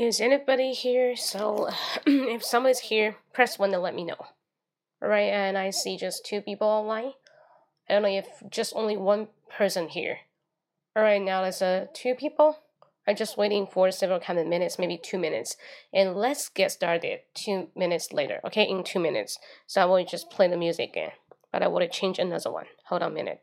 Is anybody here? So, if somebody's here, press one to let me know. Alright, and I see just two people online. I don't know if just only one person here. Alright, now there's uh, two people. I'm just waiting for several kind of minutes, maybe two minutes. And let's get started two minutes later, okay? In two minutes. So I will just play the music again. But I want to change another one. Hold on a minute.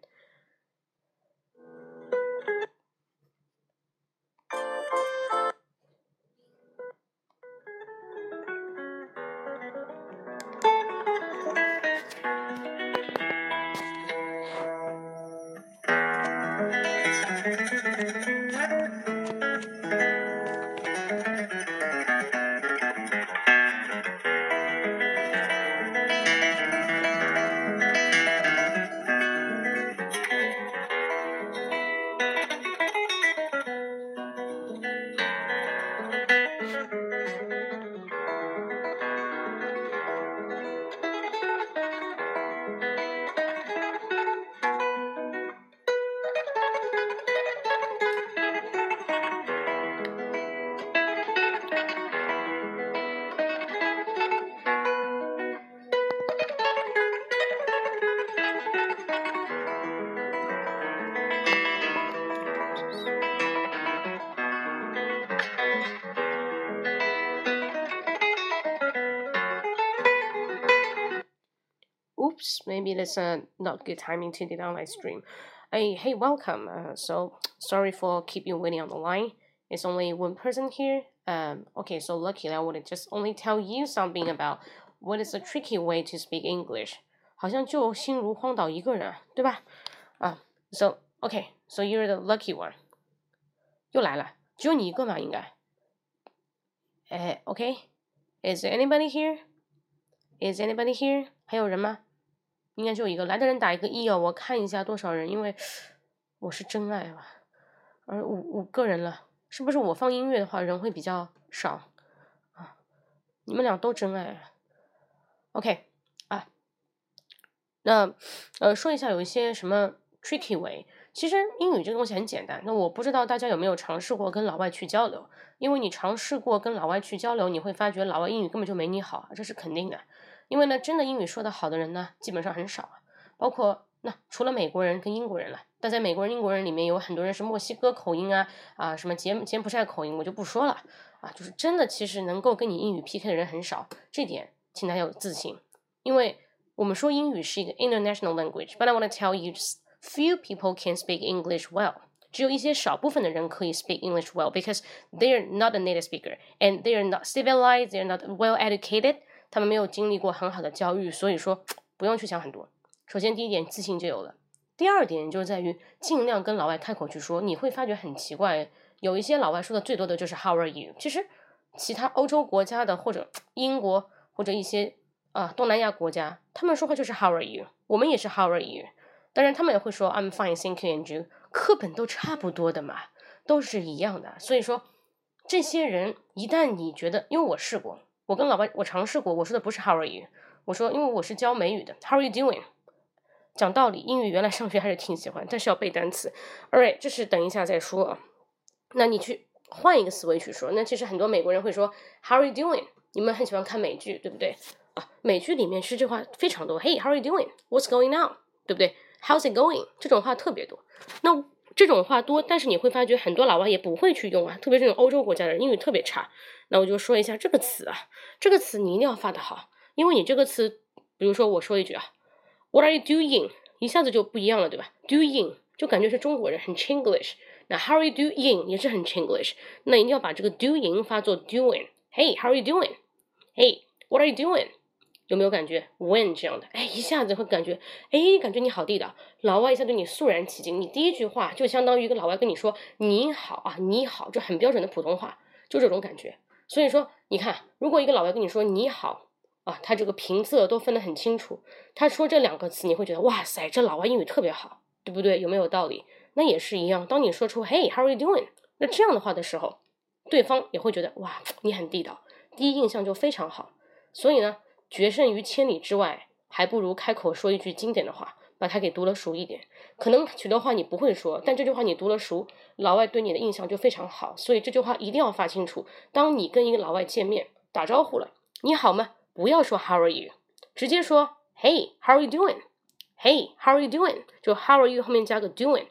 maybe that's uh, not good timing to do the online stream. Hey, hey, welcome. Uh, so sorry for keep you waiting on the line. It's only one person here. Um, okay, so luckily I would just only tell you something about what is a tricky way to speak English. 好像就心如荒岛一个人，对吧？啊、uh,，so okay, so you're the lucky one. 又来了，只有你一个嘛，应该。哎，OK，is there anybody here? Is anybody here? 还有人吗？ 应该就一个来的人打一个一哦，我看一下多少人，因为我是真爱吧，而五五个人了，是不是我放音乐的话人会比较少啊？你们俩都真爱，OK 啊？那呃说一下有一些什么 tricky way，其实英语这个东西很简单，那我不知道大家有没有尝试过跟老外去交流，因为你尝试过跟老外去交流，你会发觉老外英语根本就没你好，这是肯定的。因为呢，真的英语说得好的人呢，基本上很少啊。包括那除了美国人跟英国人了，但在美国人、英国人里面有很多人是墨西哥口音啊啊，什么柬柬埔寨口音，我就不说了啊。就是真的，其实能够跟你英语 PK 的人很少，这点请大家有自信。因为我们说英语是一个 international language，but I want to tell you few people can speak English well。只有一些少部分的人可以 speak English well because they are not a native speaker and they are not civilized，they are not well educated。他们没有经历过很好的教育，所以说 不用去想很多。首先，第一点自信就有了。第二点就是在于尽量跟老外开口去说。你会发觉很奇怪，有一些老外说的最多的就是 How are you？其实其他欧洲国家的或者 英国或者一些啊东南亚国家，他们说话就是 How are you？我们也是 How are you？当然他们也会说 I'm fine, thank you and you。课本都差不多的嘛，都是一样的。所以说，这些人一旦你觉得，因为我试过。我跟老外我尝试过，我说的不是 How are you？我说，因为我是教美语的，How are you doing？讲道理，英语原来上学还是挺喜欢，但是要背单词。Alright，这是等一下再说啊。那你去换一个思维去说，那其实很多美国人会说 How are you doing？你们很喜欢看美剧，对不对？啊，美剧里面是这话非常多。Hey，How are you doing？What's going on？对不对？How's it going？这种话特别多。那这种话多，但是你会发觉很多老外也不会去用啊，特别是这种欧洲国家的英语特别差。那我就说一下这个词啊，这个词你一定要发的好，因为你这个词，比如说我说一句啊，What are you doing？一下子就不一样了，对吧？Doing 就感觉是中国人很 Chinglish，那 How are you doing 也是很 Chinglish，那一定要把这个 doing 发作 doing。Hey，How are you doing？Hey，What are you doing？有没有感觉 when 这样的？哎，一下子会感觉，哎，感觉你好地道，老外一下对你肃然起敬。你第一句话就相当于一个老外跟你说你好啊，你好，就很标准的普通话，就这种感觉。所以说，你看，如果一个老外跟你说你好啊，他这个平仄都分得很清楚。他说这两个词，你会觉得哇塞，这老外英语特别好，对不对？有没有道理？那也是一样。当你说出 Hey，How are you doing？那这样的话的时候，对方也会觉得哇，你很地道，第一印象就非常好。所以呢。决胜于千里之外，还不如开口说一句经典的话把它给读了熟一点。可能许多话你不会说，但这句话你读了熟，老外对你的印象就非常好。所以这句话一定要发清楚。当你跟一个老外见面打招呼了，你好吗？不要说 How are you，直接说 Hey，How are you doing？Hey，How are you doing？就 How are you 后面加个 doing，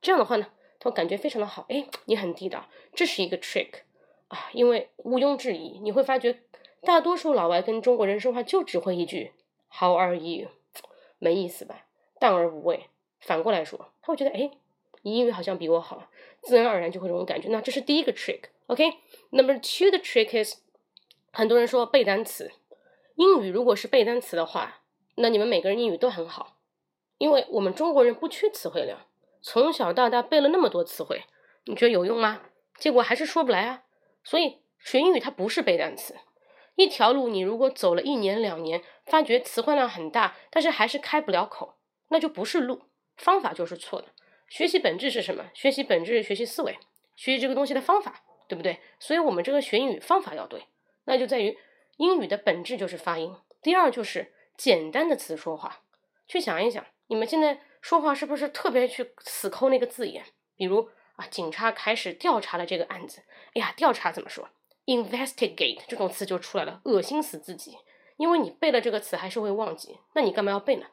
这样的话呢，他感觉非常的好。哎，你很地道，这是一个 trick 啊，因为毋庸置疑，你会发觉大多数老外跟中国人说话就只会一句 How are you，没意思吧？淡而无味。反过来说，他会觉得哎，你英语好像比我好，自然而然就会这种感觉。那这是第一个 trick。OK，Number two 的 trick is，很多人说背单词。英语如果是背单词的话，那你们每个人英语都很好，因为我们中国人不缺词汇量，从小到大背了那么多词汇，你觉得有用吗？结果还是说不来啊。所以学英语它不是背单词，一条路你如果走了一年两年，发觉词汇量很大，但是还是开不了口，那就不是路，方法就是错的。学习本质是什么？学习本质是学习思维，学习这个东西的方法，对不对？所以我们这个学英语方法要对，那就在于。英语的本质就是发音。第二就是简单的词说话。去想一想，你们现在说话是不是特别去死抠那个字眼？比如啊，警察开始调查了这个案子。哎呀，调查怎么说 ？investigate 这种词就出来了，恶心死自己。因为你背了这个词还是会忘记，那你干嘛要背呢？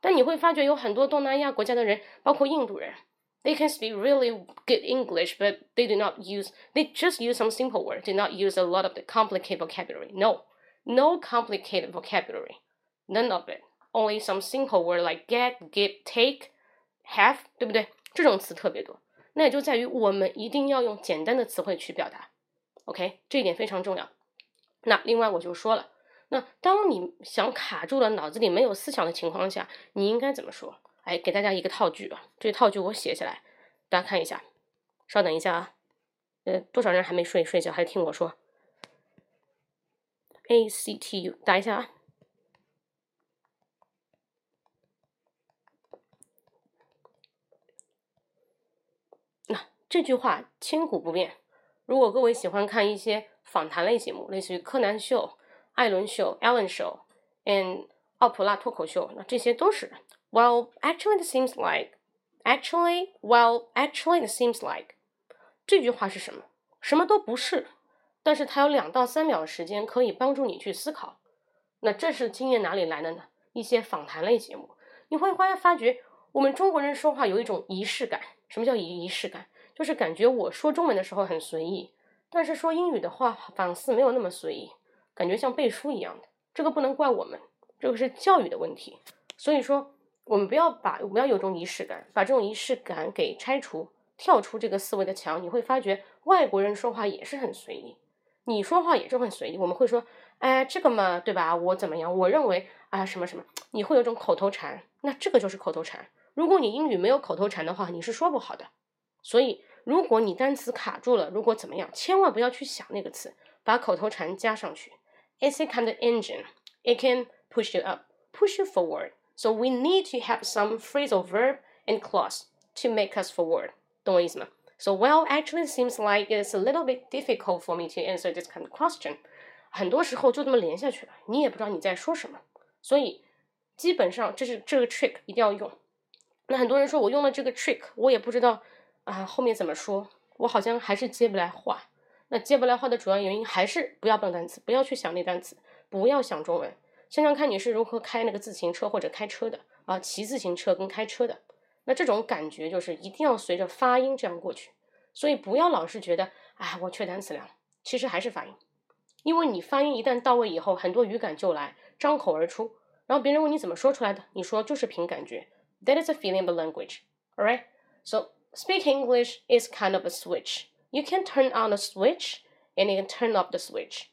但你会发觉有很多东南亚国家的人，包括印度人。They can speak really good English, but they do not use, they just use some simple words, do not use a lot of the complicated vocabulary. No, no complicated vocabulary. None of it. Only some simple word like get, give, take, have，对不对？这种词特别多。那也就在于我们一定要用简单的词汇去表达。 OK，这一点非常重要。那另外我就说了，那当你想卡住了，脑子里没有思想的情况下，你应该怎么说？哎，给大家一个套句啊，这套句我写下来，大家看一下。稍等一下啊，呃，多少人还没睡？睡觉还听我说？A C T U，打一下啊。那这句话千古不变。如果各位喜欢看一些访谈类节目，类似于柯南秀、艾伦秀、Ellen Show and 奥普拉脱口秀，那这些都是。Well, actually, it seems like. Actually, well, actually, it seems like. 这句话是什么？什么都不是，但是它有两到三秒的时间可以帮助你去思考。那这是经验哪里来的呢？一些访谈类节目，你会发发觉我们中国人说话有一种仪式感。什么叫仪仪式感？就是感觉我说中文的时候很随意，但是说英语的话仿似没有那么随意，感觉像背书一样的。这个不能怪我们，这个是教育的问题。所以说。我们不要把不要有种仪式感，把这种仪式感给拆除，跳出这个思维的墙，你会发觉外国人说话也是很随意，你说话也是很随意。我们会说，哎，这个嘛，对吧？我怎么样？我认为啊，什么什么，你会有种口头禅，那这个就是口头禅。如果你英语没有口头禅的话，你是说不好的。所以，如果你单词卡住了，如果怎么样，千万不要去想那个词，把口头禅加上去。It's a kind of engine. It can push you up, push you forward. So we need to have some phrasal verb and clause to make us forward. 懂我意思吗? So well, actually, seems like it's a little bit difficult for me to answer this kind of question. 很多时候就这么连下去了，你也不知道你在说什么。所以基本上这是这个 trick 一定要用。那很多人说我用了这个 trick，我也不知道 啊后面怎么说，我好像还是接不来话。那接不来话的主要原因还是不要背单词，不要去想那单词，不要想中文。想想看你是如何开那个自行车或者开车的啊，骑自行车跟开车的，那这种感觉就是一定要随着发音这样过去。所以不要老是觉得，哎，我缺单词量，其实还是发音。因为你发音一旦到位以后，很多语感就来，张口而出。然后别人问你怎么说出来的，你说就是凭感觉。That is a feeling of language. All right, so. Alright? So speak English is kind of a switch. You can turn on the switch and you can turn off the switch.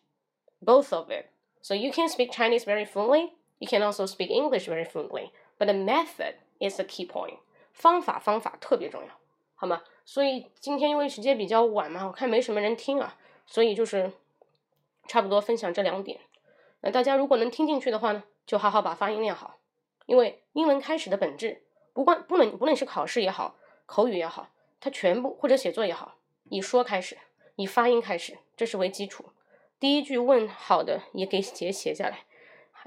Both of it. So you can speak Chinese very fluently. You can also speak English very fluently. But the method is the key point. 方法方法特别重要，好吗？所以今天因为时间比较晚嘛，我看没什么人听啊，所以就是差不多分享这两点。那大家如果能听进去的话呢，就好好把发音练好。因为英文开始的本质，不管不论不论是考试也好， 口语也好，它全部或者写作也好，以说开始，以发音开始，这是为基础。第一句问好的也给写写下来，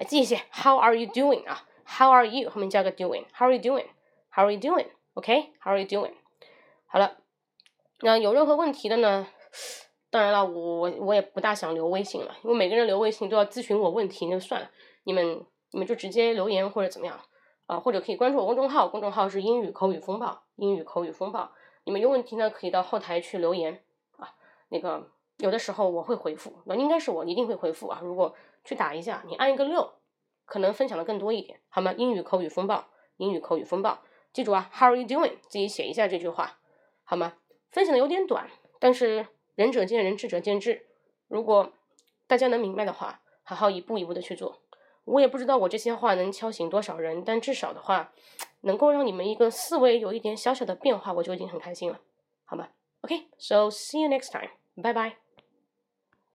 记一些 How are you doing 啊 How are you？后面加个 doing，How are you doing？How are you doing？OK？How are you doing？好了，那有任何问题的呢？当然了，我我也不大想留微信了，因为每个人留微信都要咨询我问题，那就算了。你们你们就直接留言或者怎么样啊？或者可以关注我公众号，公众号是英语口语风暴，英语口语风暴。你们有问题呢，可以到后台去留言啊。那个有的时候我会回复，那应该是我一定会回复啊。如果去打一下，你按一个六，可能分享的更多一点，好吗？英语口语风暴，英语口语风暴，记住啊，How are you doing？自己写一下这句话，好吗？分享的有点短，但是。仁者见仁，智者见智。如果大家能明白的话，好好一步一步的去做。我也不知道我这些话能敲醒多少人，但至少的话，能够让你们一个思维有一点小小的变化，我就已经很开心了，好吗？OK，so see you next time，拜拜。